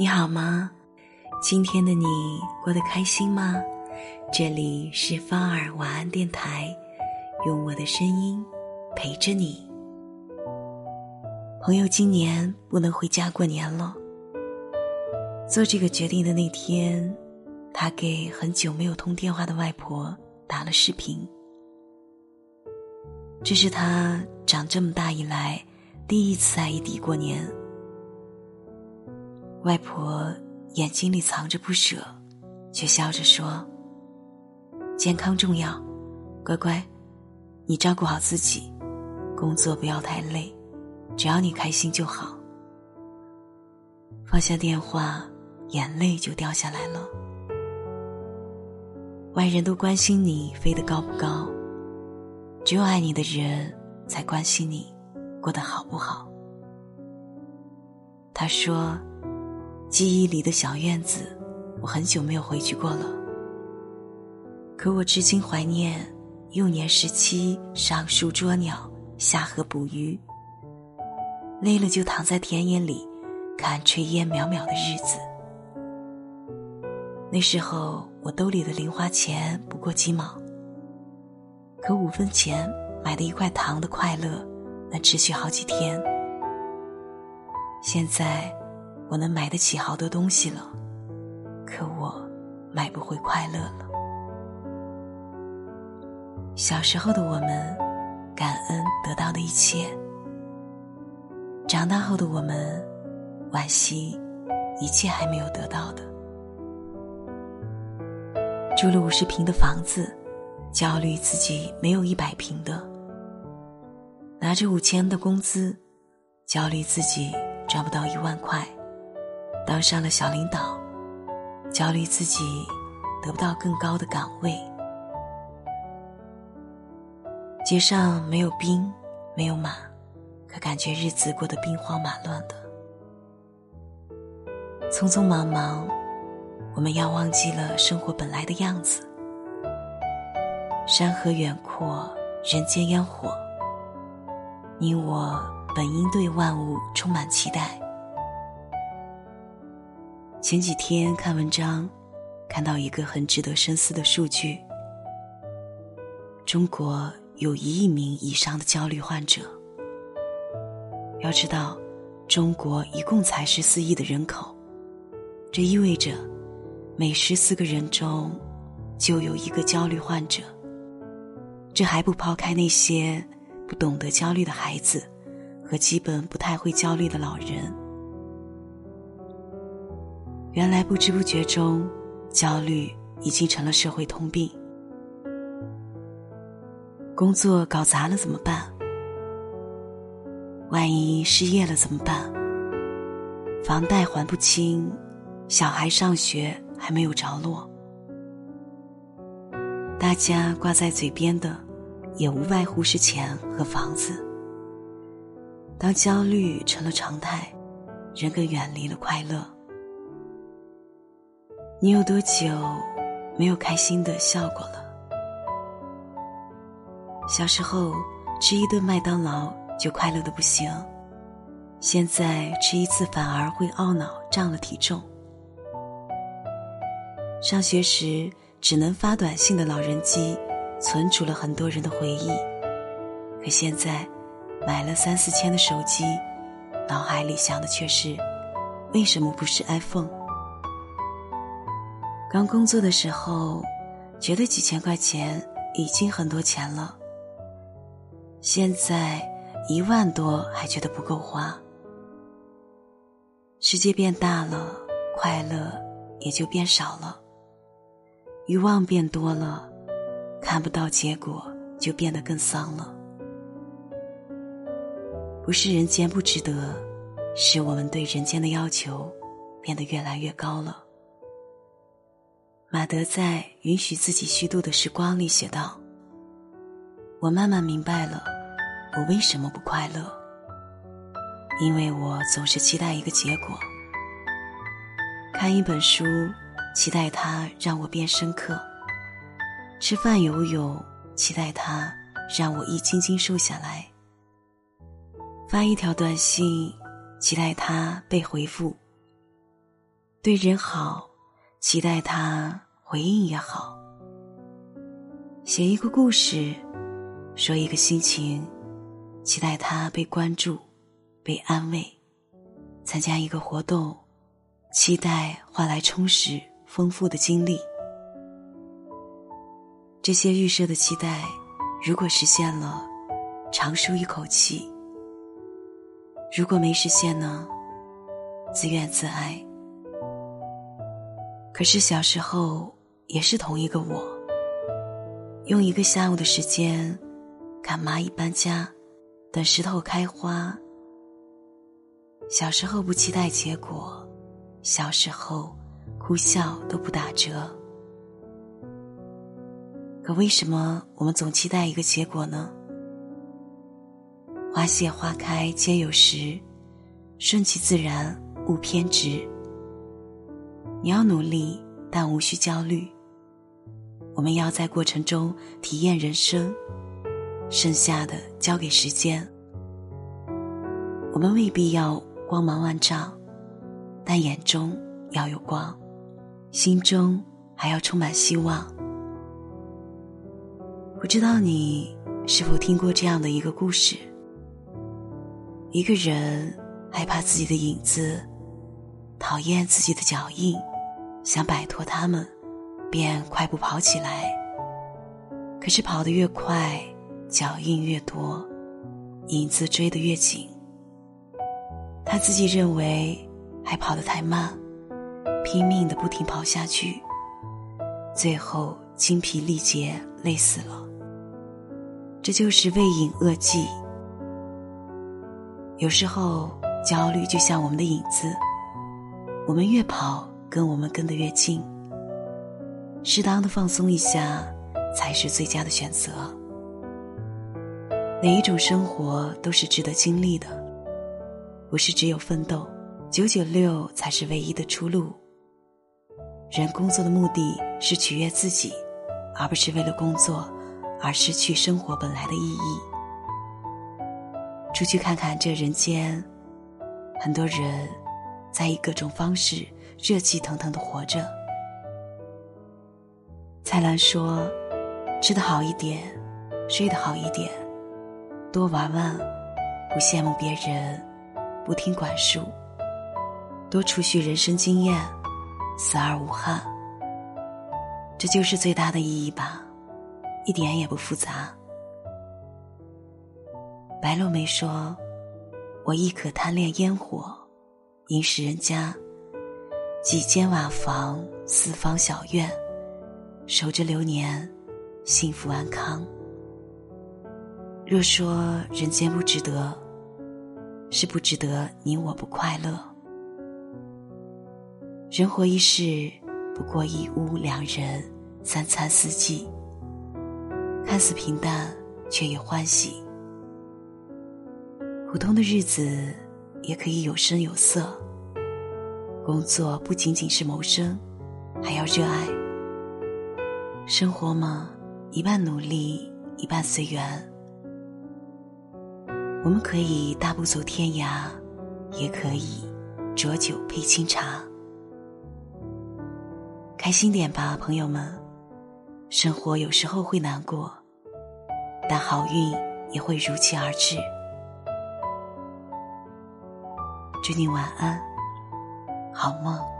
你好吗？今天的你过得开心吗？这里是芳儿晚安电台，用我的声音陪着你。朋友今年不能回家过年了。做这个决定的那天，他给很久没有通电话的外婆打了视频。这是他长这么大以来第一次在异地过年。外婆眼睛里藏着不舍，却笑着说：“健康重要，乖乖，你照顾好自己，工作不要太累，只要你开心就好。”放下电话，眼泪就掉下来了。外人都关心你飞得高不高，只有爱你的人才关心你过得好不好。他说。记忆里的小院子，我很久没有回去过了。可我至今怀念幼年时期上树捉鸟、下河捕鱼，累了就躺在田野里看炊烟袅袅的日子。那时候我兜里的零花钱不过几毛，可五分钱买的一块糖的快乐，能持续好几天。现在。我能买得起好多东西了，可我买不回快乐了。小时候的我们，感恩得到的一切；长大后的我们，惋惜一切还没有得到的。住了五十平的房子，焦虑自己没有一百平的；拿着五千的工资，焦虑自己赚不到一万块。当上了小领导，焦虑自己得不到更高的岗位。街上没有兵，没有马，可感觉日子过得兵荒马乱的。匆匆忙忙，我们要忘记了生活本来的样子。山河远阔，人间烟火。你我本应对万物充满期待。前几天看文章，看到一个很值得深思的数据：中国有一亿名以上的焦虑患者。要知道，中国一共才十四亿的人口，这意味着每十四个人中就有一个焦虑患者。这还不抛开那些不懂得焦虑的孩子和基本不太会焦虑的老人。原来不知不觉中，焦虑已经成了社会通病。工作搞砸了怎么办？万一失业了怎么办？房贷还不清，小孩上学还没有着落。大家挂在嘴边的，也无外乎是钱和房子。当焦虑成了常态，人更远离了快乐。你有多久没有开心的笑过了？小时候吃一顿麦当劳就快乐的不行，现在吃一次反而会懊恼涨了体重。上学时只能发短信的老人机，存储了很多人的回忆，可现在买了三四千的手机，脑海里想的却是为什么不是 iPhone？刚工作的时候，觉得几千块钱已经很多钱了。现在一万多还觉得不够花。世界变大了，快乐也就变少了。欲望变多了，看不到结果就变得更丧了。不是人间不值得，是我们对人间的要求变得越来越高了。马德在《允许自己虚度的时光》里写道：“我慢慢明白了，我为什么不快乐。因为我总是期待一个结果。看一本书，期待它让我变深刻；吃饭游泳，期待它让我一斤斤瘦下来；发一条短信，期待它被回复；对人好，期待他回应也好。写一个故事，说一个心情，期待他被关注、被安慰；参加一个活动，期待换来充实、丰富的经历。这些预设的期待，如果实现了，长舒一口气；如果没实现呢，自怨自艾。可是小时候也是同一个我。用一个下午的时间，看蚂蚁搬家，等石头开花。小时候不期待结果，小时候哭笑都不打折。可为什么我们总期待一个结果呢？花谢花开皆有时，顺其自然勿偏执。你要努力，但无需焦虑。我们要在过程中体验人生，剩下的交给时间。我们未必要光芒万丈，但眼中要有光，心中还要充满希望。不知道你是否听过这样的一个故事：一个人害怕自己的影子，讨厌自己的脚印，想摆脱他们。便快步跑起来。可是跑得越快，脚印越多，影子追得越紧。他自己认为还跑得太慢，拼命的不停跑下去，最后精疲力竭，累死了。这就是未饮恶迹。有时候焦虑就像我们的影子，我们越跑，跟我们跟得越近。适当的放松一下，才是最佳的选择。哪一种生活都是值得经历的，不是只有奋斗，九九六才是唯一的出路。人工作的目的是取悦自己，而不是为了工作而失去生活本来的意义。出去看看这人间，很多人在以各种方式热气腾腾的活着。蔡澜说：“吃得好一点，睡得好一点，多玩玩，不羡慕别人，不听管束，多储蓄人生经验，死而无憾。这就是最大的意义吧，一点也不复杂。”白落梅说：“我亦可贪恋烟火，饮食人家，几间瓦房，四方小院。”守着流年，幸福安康。若说人间不值得，是不值得你我不快乐。人活一世，不过一屋两人，三餐四季，看似平淡，却也欢喜。普通的日子也可以有声有色。工作不仅仅是谋生，还要热爱。生活嘛，一半努力，一半随缘。我们可以大步走天涯，也可以浊酒配清茶。开心点吧，朋友们。生活有时候会难过，但好运也会如期而至。祝你晚安，好梦。